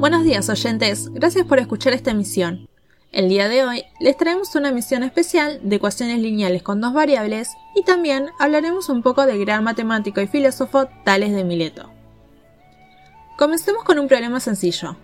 Buenos días oyentes, gracias por escuchar esta emisión. El día de hoy les traemos una emisión especial de ecuaciones lineales con dos variables y también hablaremos un poco del gran matemático y filósofo Tales de Mileto. Comencemos con un problema sencillo.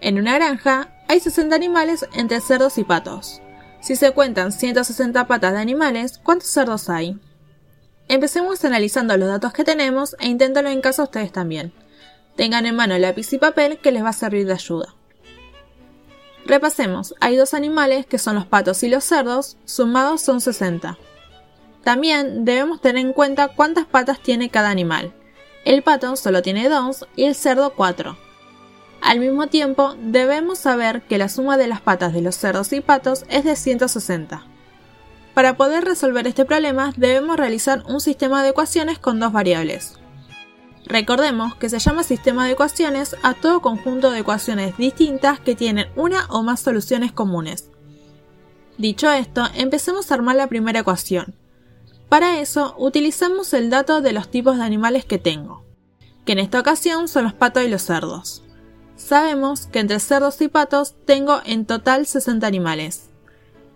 En una granja hay 60 animales entre cerdos y patos. Si se cuentan 160 patas de animales, ¿cuántos cerdos hay? Empecemos analizando los datos que tenemos e inténtalo en casa ustedes también. Tengan en mano lápiz y papel que les va a servir de ayuda. Repasemos, hay dos animales que son los patos y los cerdos, sumados son 60. También debemos tener en cuenta cuántas patas tiene cada animal. El pato solo tiene 2 y el cerdo 4. Al mismo tiempo, debemos saber que la suma de las patas de los cerdos y patos es de 160. Para poder resolver este problema debemos realizar un sistema de ecuaciones con dos variables, Recordemos que se llama sistema de ecuaciones a todo conjunto de ecuaciones distintas que tienen una o más soluciones comunes. Dicho esto, empecemos a armar la primera ecuación. Para eso, utilizamos el dato de los tipos de animales que tengo, que en esta ocasión son los patos y los cerdos. Sabemos que entre cerdos y patos tengo en total 60 animales.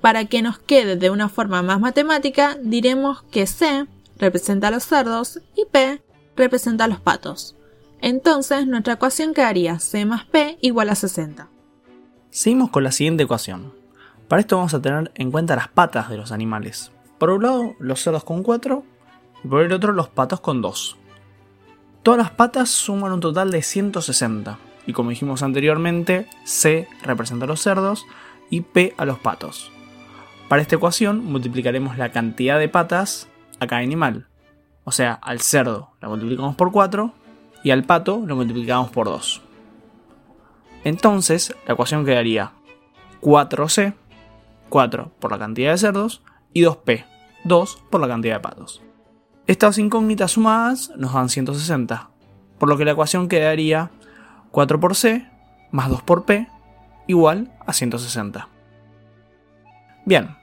Para que nos quede de una forma más matemática, diremos que C representa a los cerdos y P representa a los patos. Entonces nuestra ecuación quedaría c más p igual a 60. Seguimos con la siguiente ecuación. Para esto vamos a tener en cuenta las patas de los animales. Por un lado los cerdos con 4 y por el otro los patos con 2. Todas las patas suman un total de 160 y como dijimos anteriormente, C representa a los cerdos y P a los patos. Para esta ecuación multiplicaremos la cantidad de patas a cada animal, o sea, al cerdo lo multiplicamos por 4 y al pato lo multiplicamos por 2. Entonces, la ecuación quedaría 4C, 4 por la cantidad de cerdos, y 2P, 2 por la cantidad de patos. Estas incógnitas sumadas nos dan 160, por lo que la ecuación quedaría 4 por C más 2 por P igual a 160. Bien,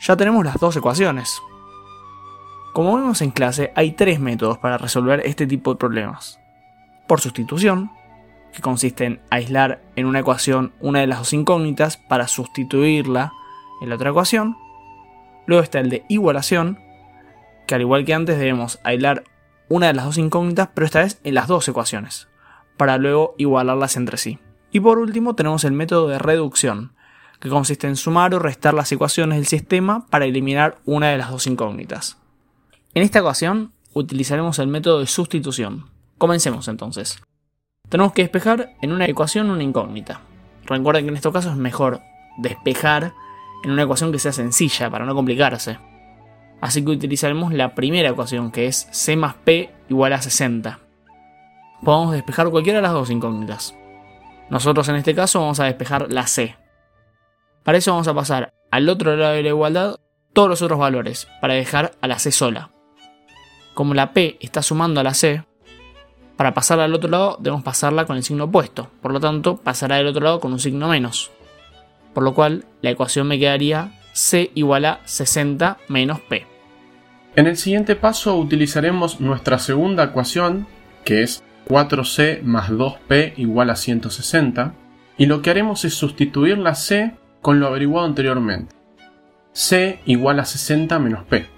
ya tenemos las dos ecuaciones. Como vemos en clase, hay tres métodos para resolver este tipo de problemas. Por sustitución, que consiste en aislar en una ecuación una de las dos incógnitas para sustituirla en la otra ecuación. Luego está el de igualación, que al igual que antes debemos aislar una de las dos incógnitas, pero esta vez en las dos ecuaciones, para luego igualarlas entre sí. Y por último tenemos el método de reducción, que consiste en sumar o restar las ecuaciones del sistema para eliminar una de las dos incógnitas. En esta ocasión utilizaremos el método de sustitución. Comencemos entonces. Tenemos que despejar en una ecuación una incógnita. Recuerden que en este caso es mejor despejar en una ecuación que sea sencilla para no complicarse. Así que utilizaremos la primera ecuación que es c más p igual a 60. Podemos despejar cualquiera de las dos incógnitas. Nosotros en este caso vamos a despejar la c. Para eso vamos a pasar al otro lado de la igualdad todos los otros valores para dejar a la c sola como la P está sumando a la C, para pasarla al otro lado debemos pasarla con el signo opuesto, por lo tanto pasará del otro lado con un signo menos. Por lo cual la ecuación me quedaría C igual a 60 menos P. En el siguiente paso utilizaremos nuestra segunda ecuación, que es 4C más 2P igual a 160, y lo que haremos es sustituir la C con lo averiguado anteriormente. C igual a 60 menos P.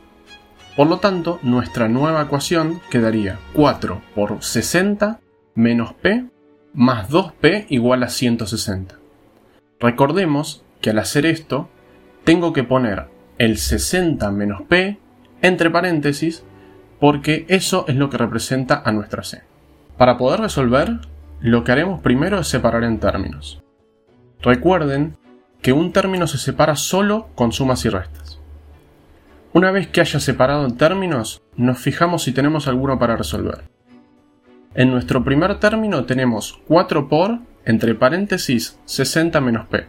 Por lo tanto, nuestra nueva ecuación quedaría 4 por 60 menos p más 2p igual a 160. Recordemos que al hacer esto, tengo que poner el 60 menos p entre paréntesis porque eso es lo que representa a nuestra c. Para poder resolver, lo que haremos primero es separar en términos. Recuerden que un término se separa solo con sumas y restas. Una vez que haya separado términos, nos fijamos si tenemos alguno para resolver. En nuestro primer término tenemos 4 por, entre paréntesis, 60 menos p.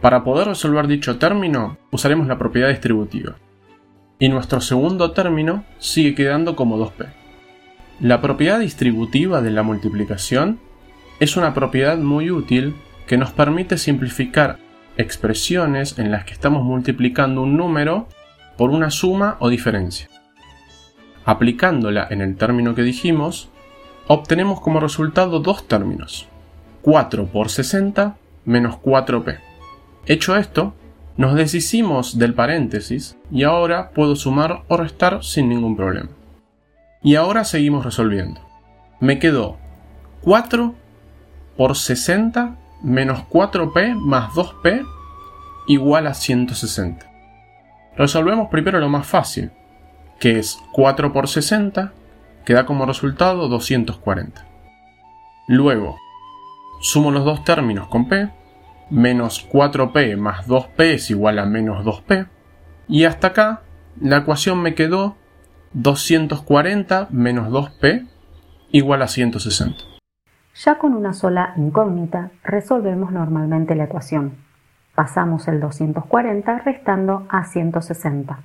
Para poder resolver dicho término, usaremos la propiedad distributiva. Y nuestro segundo término sigue quedando como 2p. La propiedad distributiva de la multiplicación es una propiedad muy útil que nos permite simplificar expresiones en las que estamos multiplicando un número por una suma o diferencia. Aplicándola en el término que dijimos, obtenemos como resultado dos términos, 4 por 60 menos 4p. Hecho esto, nos deshicimos del paréntesis y ahora puedo sumar o restar sin ningún problema. Y ahora seguimos resolviendo. Me quedó 4 por 60 menos 4p más 2p igual a 160. Resolvemos primero lo más fácil, que es 4 por 60, que da como resultado 240. Luego, sumo los dos términos con p, menos 4p más 2p es igual a menos 2p, y hasta acá la ecuación me quedó 240 menos 2p igual a 160. Ya con una sola incógnita resolvemos normalmente la ecuación. Pasamos el 240 restando a 160,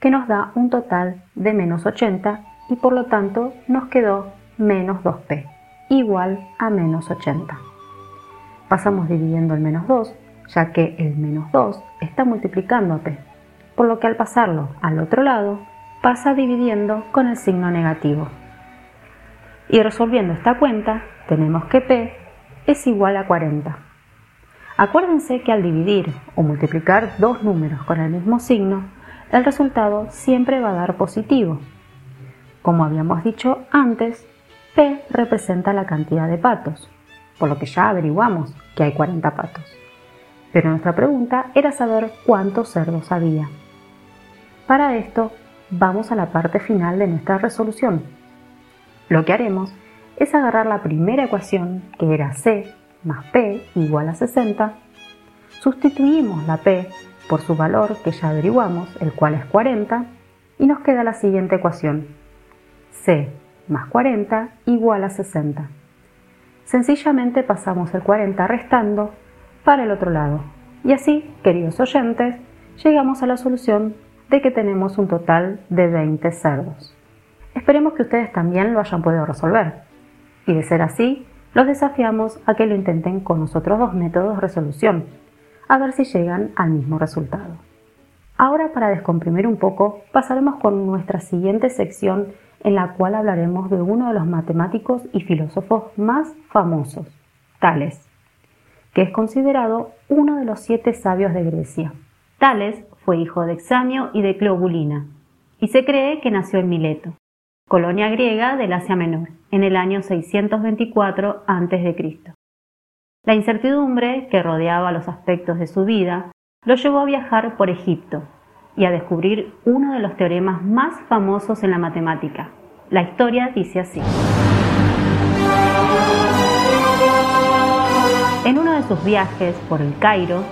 que nos da un total de menos 80 y por lo tanto nos quedó menos 2p, igual a menos 80. Pasamos dividiendo el menos 2, ya que el menos 2 está multiplicando a p, por lo que al pasarlo al otro lado pasa dividiendo con el signo negativo. Y resolviendo esta cuenta, tenemos que p es igual a 40 Acuérdense que al dividir o multiplicar dos números con el mismo signo, el resultado siempre va a dar positivo. Como habíamos dicho antes, P representa la cantidad de patos, por lo que ya averiguamos que hay 40 patos. Pero nuestra pregunta era saber cuántos cerdos había. Para esto, vamos a la parte final de nuestra resolución. Lo que haremos es agarrar la primera ecuación, que era C más P igual a 60, sustituimos la P por su valor que ya averiguamos, el cual es 40, y nos queda la siguiente ecuación. C más 40 igual a 60. Sencillamente pasamos el 40 restando para el otro lado. Y así, queridos oyentes, llegamos a la solución de que tenemos un total de 20 cerdos. Esperemos que ustedes también lo hayan podido resolver. Y de ser así, los desafiamos a que lo intenten con los otros dos métodos de resolución, a ver si llegan al mismo resultado. Ahora para descomprimir un poco, pasaremos con nuestra siguiente sección en la cual hablaremos de uno de los matemáticos y filósofos más famosos, Tales, que es considerado uno de los siete sabios de Grecia. Tales fue hijo de Examio y de Cleobulina, y se cree que nació en Mileto colonia griega del Asia Menor, en el año 624 a.C. La incertidumbre que rodeaba los aspectos de su vida lo llevó a viajar por Egipto y a descubrir uno de los teoremas más famosos en la matemática. La historia dice así. En uno de sus viajes por el Cairo,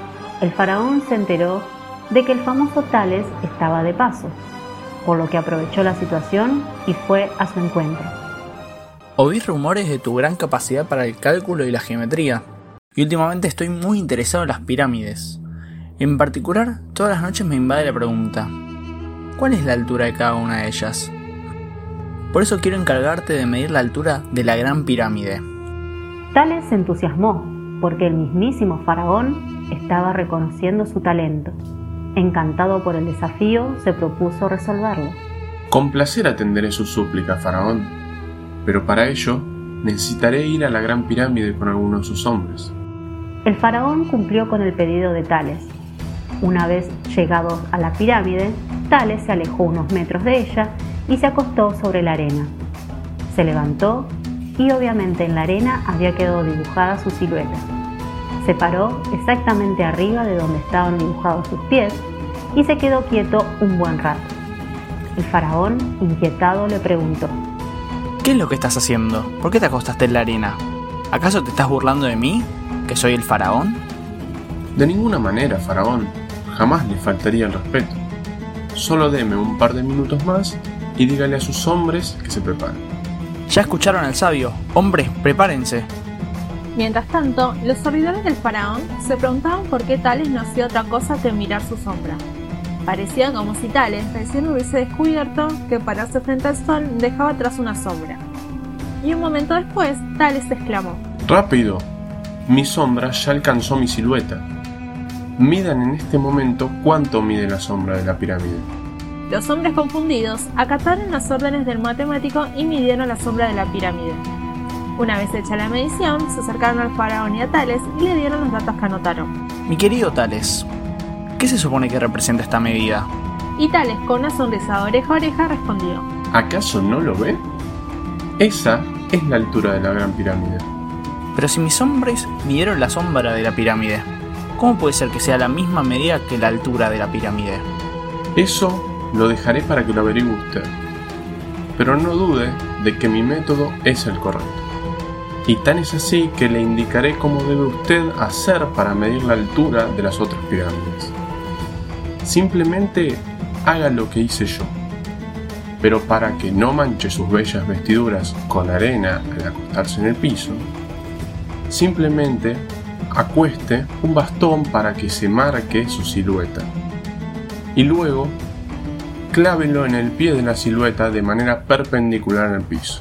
el faraón se enteró de que el famoso Tales estaba de paso por lo que aprovechó la situación y fue a su encuentro. Oí rumores de tu gran capacidad para el cálculo y la geometría, y últimamente estoy muy interesado en las pirámides. En particular, todas las noches me invade la pregunta, ¿cuál es la altura de cada una de ellas? Por eso quiero encargarte de medir la altura de la Gran Pirámide. Tales se entusiasmó, porque el mismísimo faraón estaba reconociendo su talento Encantado por el desafío, se propuso resolverlo. Con placer atenderé su súplica, faraón, pero para ello necesitaré ir a la gran pirámide con algunos de sus hombres. El faraón cumplió con el pedido de Tales. Una vez llegados a la pirámide, Tales se alejó unos metros de ella y se acostó sobre la arena. Se levantó y obviamente en la arena había quedado dibujada su silueta. Se paró exactamente arriba de donde estaban dibujados sus pies y se quedó quieto un buen rato. El faraón, inquietado, le preguntó, ¿Qué es lo que estás haciendo? ¿Por qué te acostaste en la arena? ¿Acaso te estás burlando de mí? ¿Que soy el faraón? De ninguna manera, faraón. Jamás le faltaría el respeto. Solo deme un par de minutos más y dígale a sus hombres que se preparen. Ya escucharon al sabio. Hombres, prepárense. Mientras tanto, los servidores del faraón se preguntaban por qué Tales no hacía otra cosa que mirar su sombra. Parecía como si Tales recién hubiese descubierto que pararse frente al sol dejaba atrás una sombra. Y un momento después, Tales exclamó: ¡Rápido! Mi sombra ya alcanzó mi silueta. Midan en este momento cuánto mide la sombra de la pirámide. Los hombres confundidos acataron las órdenes del matemático y midieron la sombra de la pirámide. Una vez hecha la medición, se acercaron al faraón y a Tales y le dieron los datos que anotaron. Mi querido Tales, ¿qué se supone que representa esta medida? Y Tales, con una sonrisa de oreja a oreja, respondió. ¿Acaso no lo ve? Esa es la altura de la Gran Pirámide. Pero si mis hombres midieron la sombra de la pirámide, ¿cómo puede ser que sea la misma medida que la altura de la pirámide? Eso lo dejaré para que lo averigüe usted. Pero no dude de que mi método es el correcto. Y tan es así que le indicaré cómo debe usted hacer para medir la altura de las otras pirámides. Simplemente haga lo que hice yo. Pero para que no manche sus bellas vestiduras con arena al acostarse en el piso, simplemente acueste un bastón para que se marque su silueta. Y luego clávelo en el pie de la silueta de manera perpendicular al piso.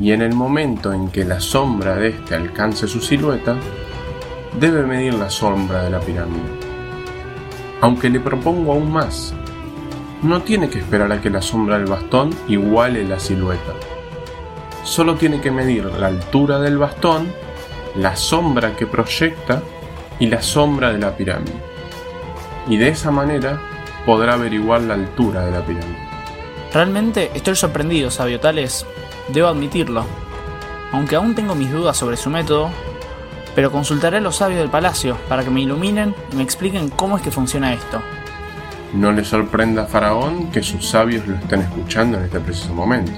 Y en el momento en que la sombra de este alcance su silueta, debe medir la sombra de la pirámide. Aunque le propongo aún más, no tiene que esperar a que la sombra del bastón iguale la silueta. Solo tiene que medir la altura del bastón, la sombra que proyecta y la sombra de la pirámide. Y de esa manera podrá averiguar la altura de la pirámide. Realmente estoy sorprendido, sabio Tales. Debo admitirlo. Aunque aún tengo mis dudas sobre su método, pero consultaré a los sabios del palacio para que me iluminen y me expliquen cómo es que funciona esto. No le sorprenda a Faraón que sus sabios lo estén escuchando en este preciso momento.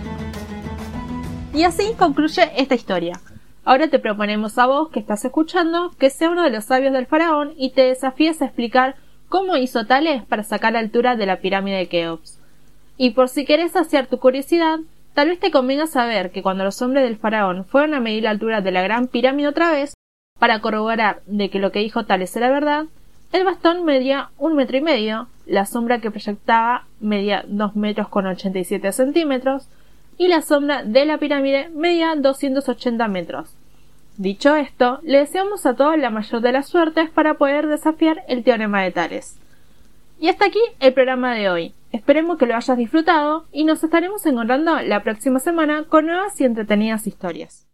Y así concluye esta historia. Ahora te proponemos a vos que estás escuchando que sea uno de los sabios del faraón y te desafíes a explicar cómo hizo Tales para sacar la altura de la pirámide de Keops. Y por si querés saciar tu curiosidad, tal vez te convenga saber que cuando los hombres del faraón fueron a medir la altura de la gran pirámide otra vez, para corroborar de que lo que dijo Tales era verdad, el bastón medía un metro y medio, la sombra que proyectaba medía dos metros con ochenta y siete centímetros, y la sombra de la pirámide medía 280 metros. Dicho esto, le deseamos a todos la mayor de las suertes para poder desafiar el teorema de Tales. Y hasta aquí el programa de hoy. Esperemos que lo hayas disfrutado y nos estaremos encontrando la próxima semana con nuevas y entretenidas historias.